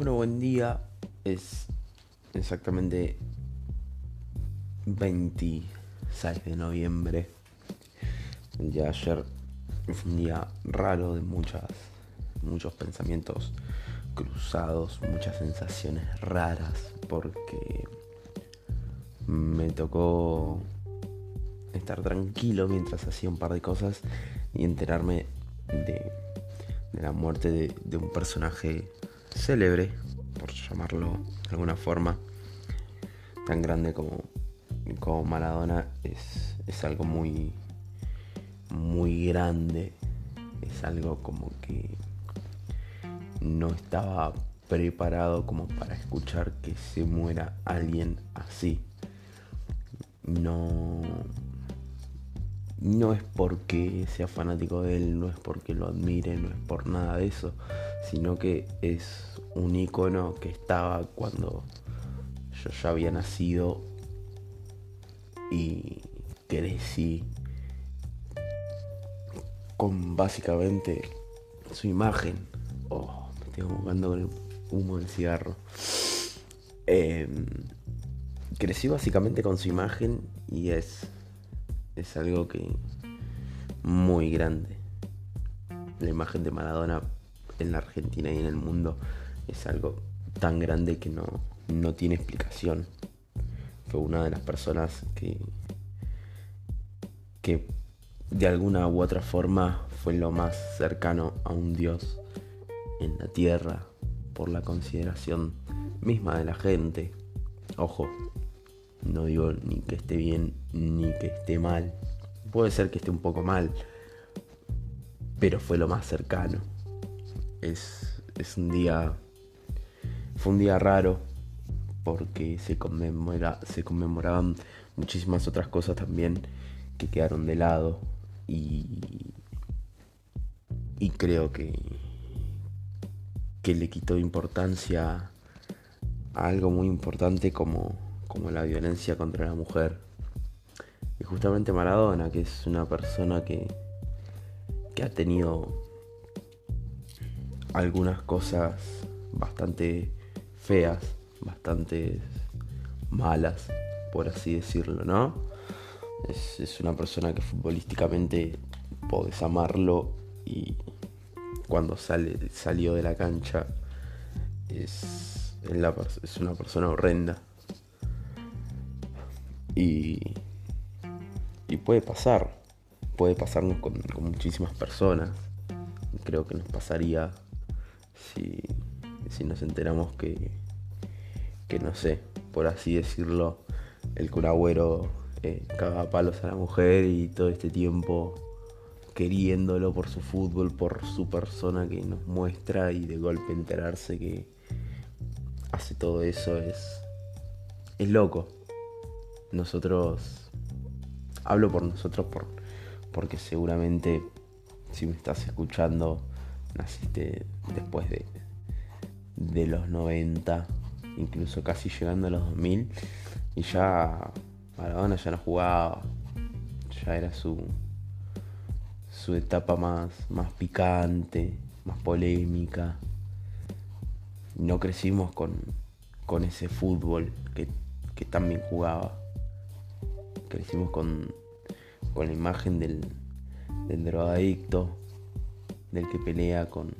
Bueno, buen día. Es exactamente 26 de noviembre. De ayer fue un día raro de muchas, muchos pensamientos cruzados, muchas sensaciones raras, porque me tocó estar tranquilo mientras hacía un par de cosas y enterarme de, la muerte de un personaje célebre, por llamarlo de alguna forma, tan grande como, como Maradona, es, es algo muy, muy grande, es algo como que no estaba preparado como para escuchar que se muera alguien así. No, no es porque sea fanático de él, no es porque lo admire, no es por nada de eso, sino que es un icono que estaba cuando yo ya había nacido y crecí con básicamente su imagen. Oh, me estoy jugando con el humo del cigarro. Em, crecí básicamente con su imagen y es es algo que muy grande. La imagen de Maradona en la Argentina y en el mundo es algo tan grande que no, no tiene explicación. Fue una de las personas que, que de alguna u otra forma fue lo más cercano a un Dios en la tierra por la consideración misma de la gente. Ojo, no digo ni que esté bien ni que esté mal. Puede ser que esté un poco mal, pero fue lo más cercano. Es, es un día. Fue un día raro porque se, conmemora, se conmemoraban muchísimas otras cosas también que quedaron de lado y, y creo que, que le quitó importancia a algo muy importante como como la violencia contra la mujer. Y justamente Maradona, que es una persona que, que ha tenido algunas cosas bastante feas, bastante malas, por así decirlo, ¿no? Es, una persona que futbolísticamente podés amarlo y cuando sale, salió de la cancha es, es una persona horrenda. Y, y puede pasar, puede pasarnos con, muchísimas personas. Creo que nos pasaría si, si nos enteramos que, que, no sé, por así decirlo, el curagüero eh, caga palos a la mujer y todo este tiempo queriéndolo por su fútbol, por su persona que nos muestra y de golpe enterarse que hace todo eso es, es loco nosotros, hablo por nosotros por, porque seguramente si me estás escuchando, naciste después de, de los 90, incluso casi llegando a los 2000, y ya Maradona ya no jugaba, ya era su, su etapa más, más picante, más polémica. No crecimos con, con ese fútbol que, que también jugaba crecimos con, con la imagen del, drogadicto, del que pelea con,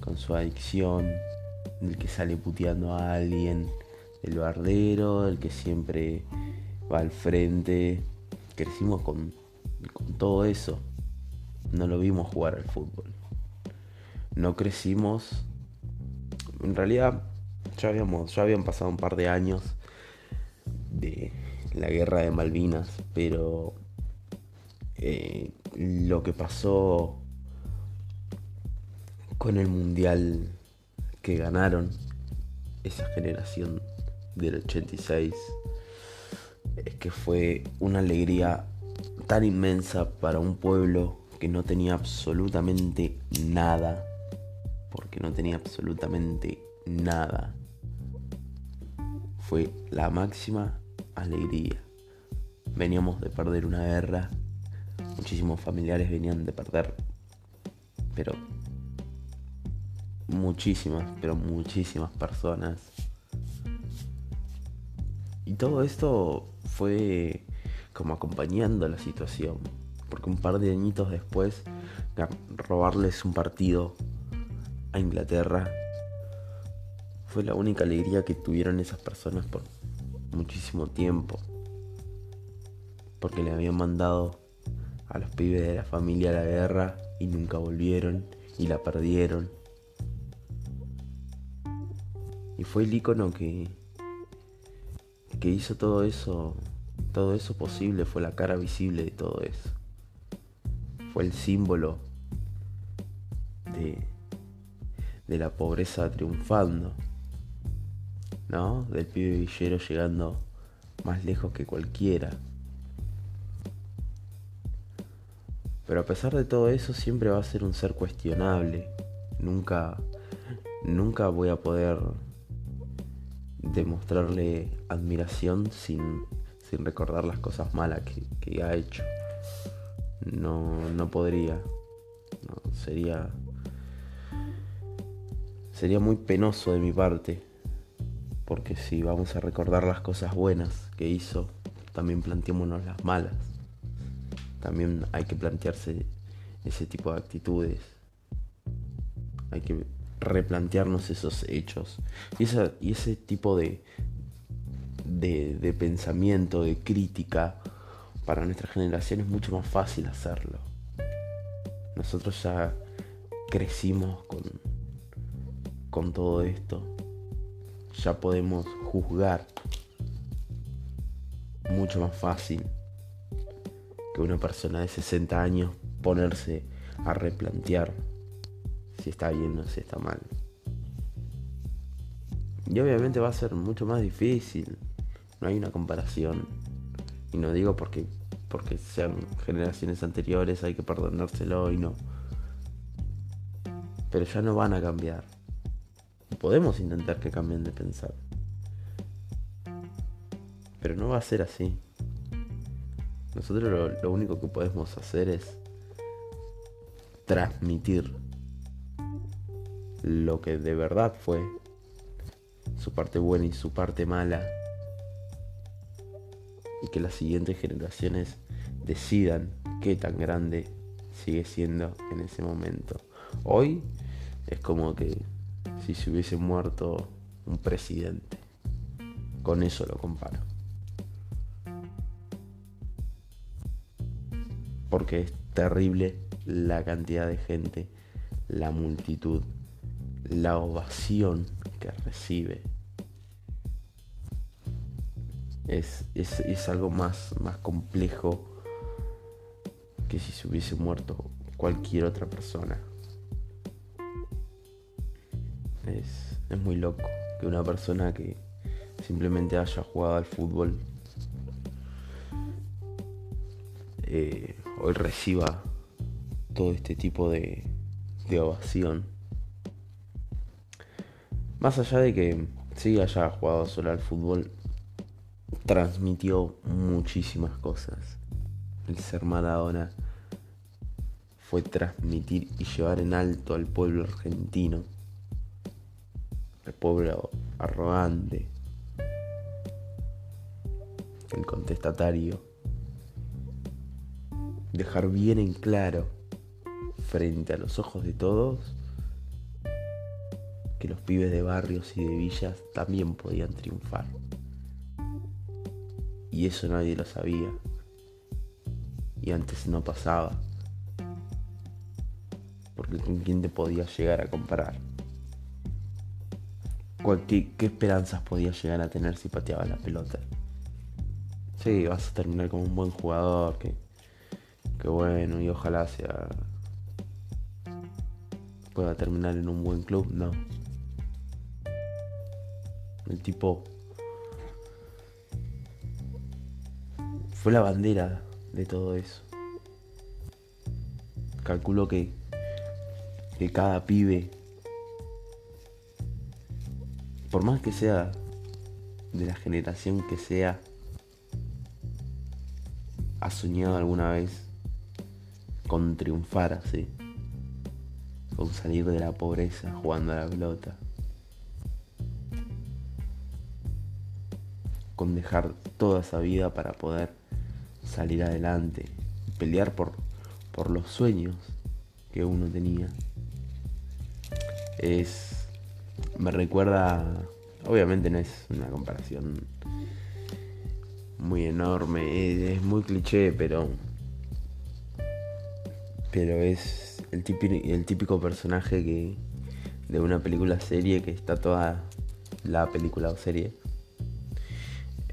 con su adicción, del que sale puteando a alguien, del bardero, del que siempre va al frente. Crecimos con, con todo eso. No lo vimos jugar al fútbol. No crecimos. En realidad ya habíamos, ya habían pasado un par de años de, la guerra de Malvinas, pero eh, lo que pasó con el mundial que ganaron esa generación del 86 es que fue una alegría tan inmensa para un pueblo que no tenía absolutamente nada, porque no tenía absolutamente nada. Fue la máxima alegría. Veníamos de perder una guerra, muchísimos familiares venían de perder, pero muchísimas, pero muchísimas personas. Y todo esto fue como acompañando la situación. Porque un par de añitos después, robarles un partido a Inglaterra fue la única alegría que tuvieron esas personas por muchísimo tiempo. Porque le habían mandado a los pibes de la familia a la guerra y nunca volvieron y la perdieron. Y fue el icono que, que hizo todo eso, todo eso posible, fue la cara visible de todo eso. Fue el símbolo de, de la pobreza triunfando. ¿No? Del pibe villero llegando más lejos que cualquiera. Pero a pesar de todo eso siempre va a ser un ser cuestionable. Nunca, nunca voy a poder demostrarle admiración sin, sin recordar las cosas malas que, que ha hecho. No, no podría. No, sería, sería muy penoso de mi parte porque si vamos a recordar las cosas buenas que hizo, también planteémonos las malas. También hay que plantearse ese tipo de actitudes. Hay que replantearnos esos hechos. Y, y ese tipo de, de, de pensamiento, de crítica, para nuestra generación es mucho más fácil hacerlo. Nosotros ya crecimos con, con todo esto ya podemos juzgar mucho más fácil que una persona de 60 años ponerse a replantear si está bien o si está mal. Y obviamente va a ser mucho más difícil. No hay una comparación. Y no digo porque, porque sean generaciones anteriores, hay que perdonárselo y no. Pero ya no van a cambiar podemos intentar que cambien de pensar. Pero no va a ser así. Nosotros lo, único que podemos hacer es transmitir lo que de verdad fue, su parte buena y su parte mala, y que las siguientes generaciones decidan qué tan grande sigue siendo en ese momento. Hoy es como que si se hubiese muerto un presidente. Con eso lo comparo. Porque es terrible la cantidad de gente, la multitud, la ovación que recibe. Es, es, algo más, más complejo que si se hubiese muerto cualquier otra persona. Es, muy loco que una persona que simplemente haya jugado al fútbol eh, hoy reciba todo este tipo de, de ovación. Más allá de que sí haya jugado solo al fútbol, transmitió muchísimas cosas. El ser Maradona fue transmitir y llevar en alto al pueblo argentino el pueblo arrogante, el contestatario, dejar bien en claro frente a los ojos de todos que los pibes de barrios y de villas también podían triunfar. Y eso nadie lo sabía. Y antes no pasaba. Porque con quién te podía llegar a comparar. ¿Qué, esperanzas podías llegar a tener si pateabas la pelota? Sí, vas a terminar como un buen jugador, que, que bueno, y ojalá sea pueda terminar en un buen club, no. El tipo fue la bandera de todo eso. Calculo que, que cada pibe por más que sea de la generación que sea, ha soñado alguna vez con triunfar así. con salir de la pobreza jugando a la pelota. Con dejar toda esa vida para poder salir adelante, pelear por, por los sueños que uno tenía. Es. Me recuerda. Obviamente no es una comparación muy enorme, es, muy cliché, pero. Pero es el típico, el típico personaje que. de una película serie que está toda la película o serie.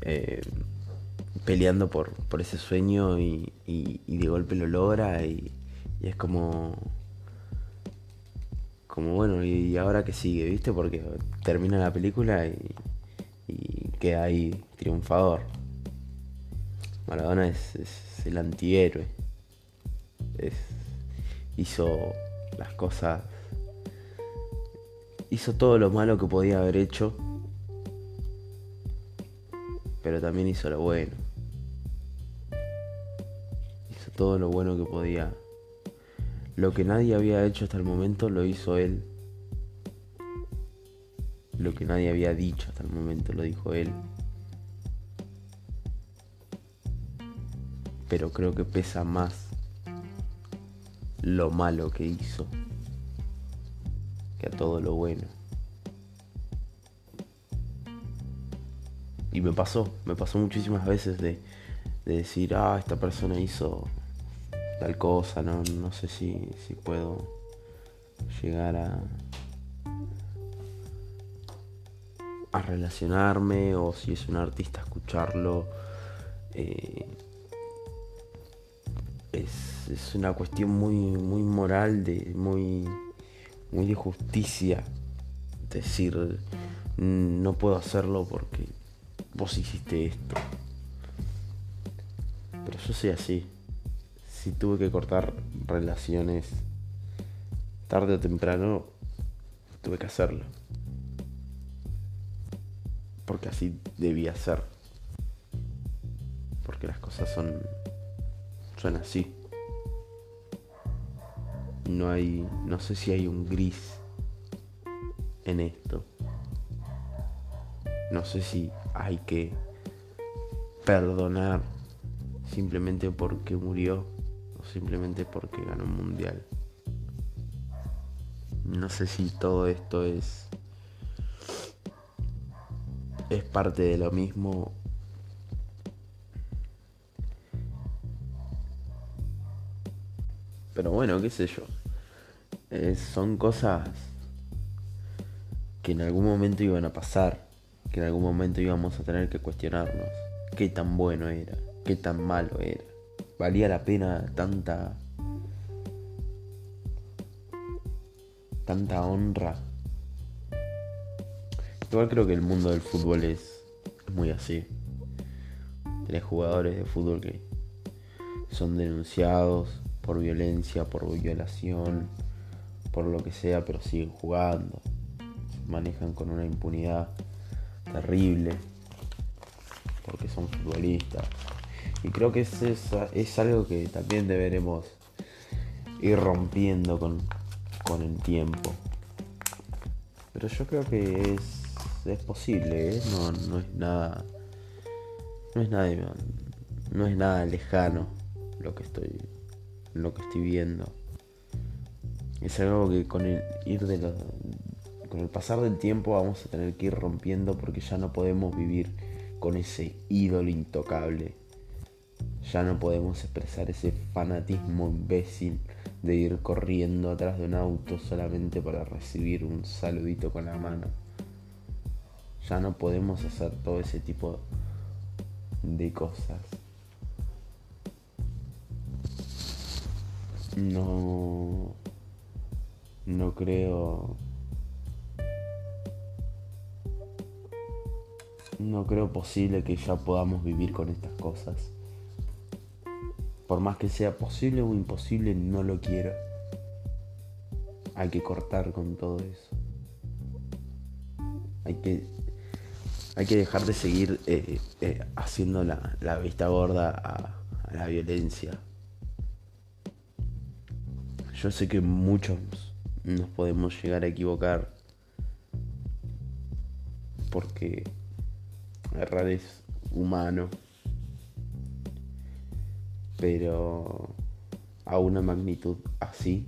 Eh, peleando por, por ese sueño y, de golpe lo logra y, es como como bueno y ahora que sigue viste porque termina la película y, y queda ahí triunfador. Maradona es, es el antihéroe. Es, hizo las cosas hizo todo lo malo que podía haber hecho pero también hizo lo bueno. Todo lo bueno que podía. Lo que nadie había hecho hasta el momento lo hizo él. Lo que nadie había dicho hasta el momento lo dijo él. Pero creo que pesa más lo malo que hizo que a todo lo bueno. Y me pasó, me pasó muchísimas veces de, de decir, ah, esta persona hizo tal cosa, no, no sé si, si puedo llegar a, relacionarme o si es un artista escucharlo. Eh, es, es, una cuestión muy, muy moral, de, muy, muy de justicia. Decir, no puedo hacerlo porque vos hiciste esto. Pero yo soy así si tuve que cortar relaciones tarde o temprano, tuve que hacerlo. Porque así debía ser. Porque las cosas son son así. No hay no sé si hay un gris en esto. No sé si hay que perdonar simplemente porque murió simplemente porque ganó un mundial. No sé si todo esto es es parte de lo mismo. Pero bueno, qué sé yo. son cosas que en algún momento iban a pasar, que en algún momento íbamos a tener que cuestionarnos qué tan bueno era, qué tan malo era valía la pena tanta tanta honra. Igual creo que el mundo del fútbol es, muy así. Tres jugadores de fútbol que son denunciados por violencia, por violación, por lo que sea, pero siguen jugando. Manejan con una impunidad terrible porque son futbolistas. Y creo que es, es, algo que también deberemos ir rompiendo con, el tiempo. Pero yo creo que es, es posible, ¿eh? no, no es nada. No es nada. No es nada lejano lo que estoy. lo que estoy viendo. Es algo que con el ir de con el pasar del tiempo vamos a tener que ir rompiendo porque ya no podemos vivir con ese ídolo intocable ya no podemos expresar ese fanatismo imbécil de ir corriendo atrás de un auto solamente para recibir un saludito con la mano. Ya no podemos hacer todo ese tipo de cosas. No... No creo... No creo posible que ya podamos vivir con estas cosas. Por más que sea posible o imposible, no lo quiero. Hay que cortar con todo eso. Hay que, hay que dejar de seguir eh, eh, haciendo la, vista gorda a, a la violencia. Yo sé que muchos, nos podemos llegar a equivocar porque errar es humano, pero a una magnitud así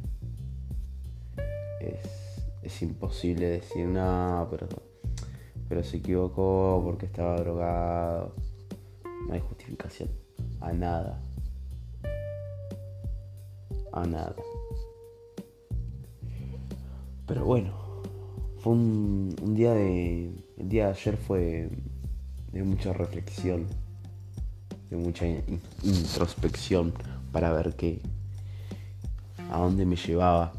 es, imposible decir no, pero, pero se equivocó porque estaba drogado. No hay justificación a nada. A nada. Pero bueno, fue un, un día de. El día de ayer fue de mucha reflexión, de mucha introspección para ver qué. a dónde me llevaba.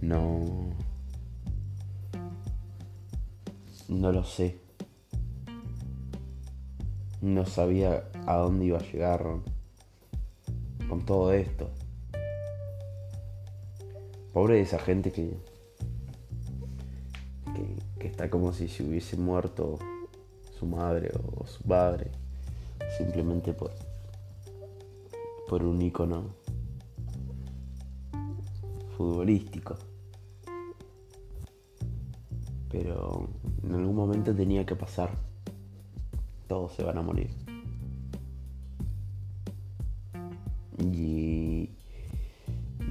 No. No lo sé. No sabía a dónde iba a llegar con todo esto. Pobre de esa gente que, que, está como si se hubiese muerto su madre o su padre simplemente por, por un icono futbolístico. Pero en algún momento tenía que pasar. Todos se van a morir. Y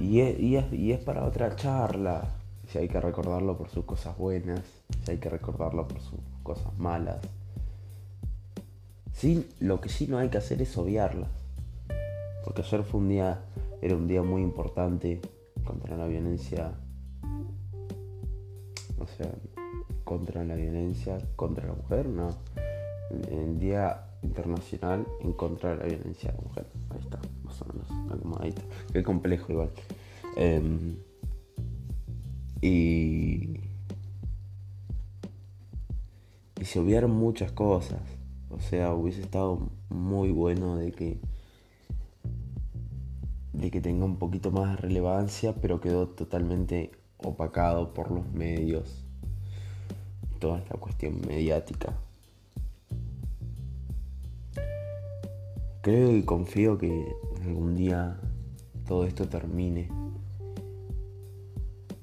y es, para otra charla. Si hay que recordarlo por sus cosas buenas, si hay que recordarlo por sus cosas malas. Lo que sí no hay que hacer es obviarlas. Porque ayer fue un día, era un día muy importante contra la violencia. O sea, contra la violencia contra la mujer, no. El Día Internacional en contra de la violencia de la mujer. Ahí está, más o menos. Ahí está. Qué complejo igual. Em, y, y se obviaron muchas cosas. O sea, hubiese estado muy bueno de que de que tenga un poquito más de relevancia, pero quedó totalmente opacado por los medios. Toda esta cuestión mediática. Creo y confío que algún día todo esto termine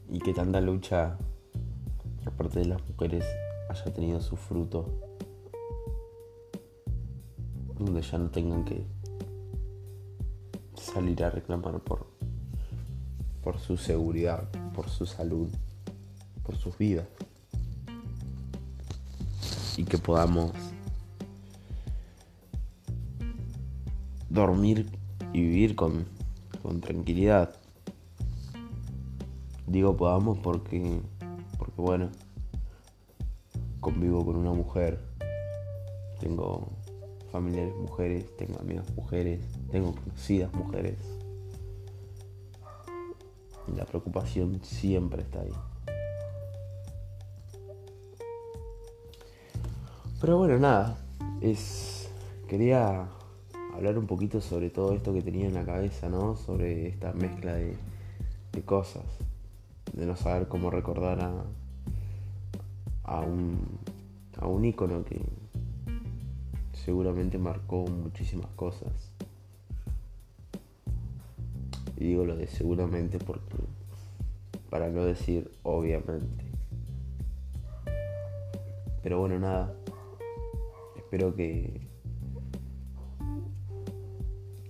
y que tanta lucha por parte de las mujeres haya tenido su fruto, donde ya no tengan que salir a reclamar por, por su seguridad, por su salud, por sus vidas. Y que podamos dormir y vivir con, con tranquilidad. Digo podamos porque, porque bueno, convivo con una mujer, tengo familiares mujeres, tengo amigas mujeres, tengo conocidas mujeres. La preocupación siempre está ahí. Pero bueno, nada, es quería hablar un poquito sobre todo esto que tenía en la cabeza, ¿no? Sobre esta mezcla de, de cosas de no saber cómo recordar a, a un a un ícono que seguramente marcó muchísimas cosas. Y digo lo de seguramente porque para no decir obviamente. Pero bueno, nada. Espero que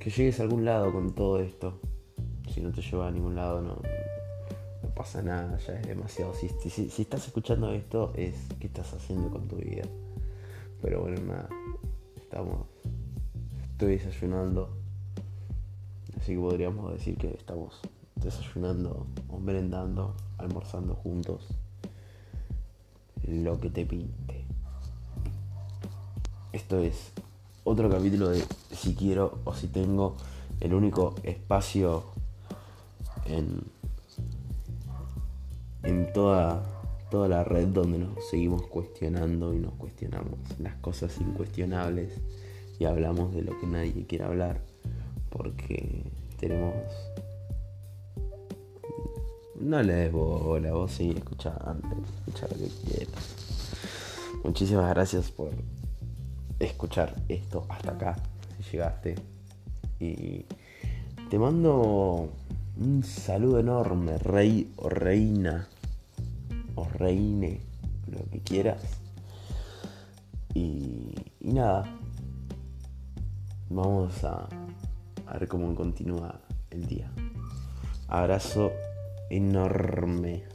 que llegues a algún lado con todo esto. Si no te lleva a ningún lado, no, pasa nada, ya es demasiado. Si, si, estás escuchando esto, es qué estás haciendo con tu vida. Pero bueno, nada, estamos. Estoy desayunando. Así que podríamos decir que estamos desayunando o merendando, almorzando juntos. Lo que te pinte. Esto es otro capítulo de si quiero o si tengo el único espacio en en toda, toda la red donde nos seguimos cuestionando y nos cuestionamos las cosas incuestionables y hablamos de lo que nadie quiere hablar porque tenemos no le des bola, vos seguís escuchando, escucha lo que quieras. Muchísimas gracias por escuchar esto hasta acá, si llegaste. Y te mando Un saludo enorme, rey o reina, reine, lo que quieras. Y, y nada, vamos a, a ver cómo continúa el día. Abrazo enorme.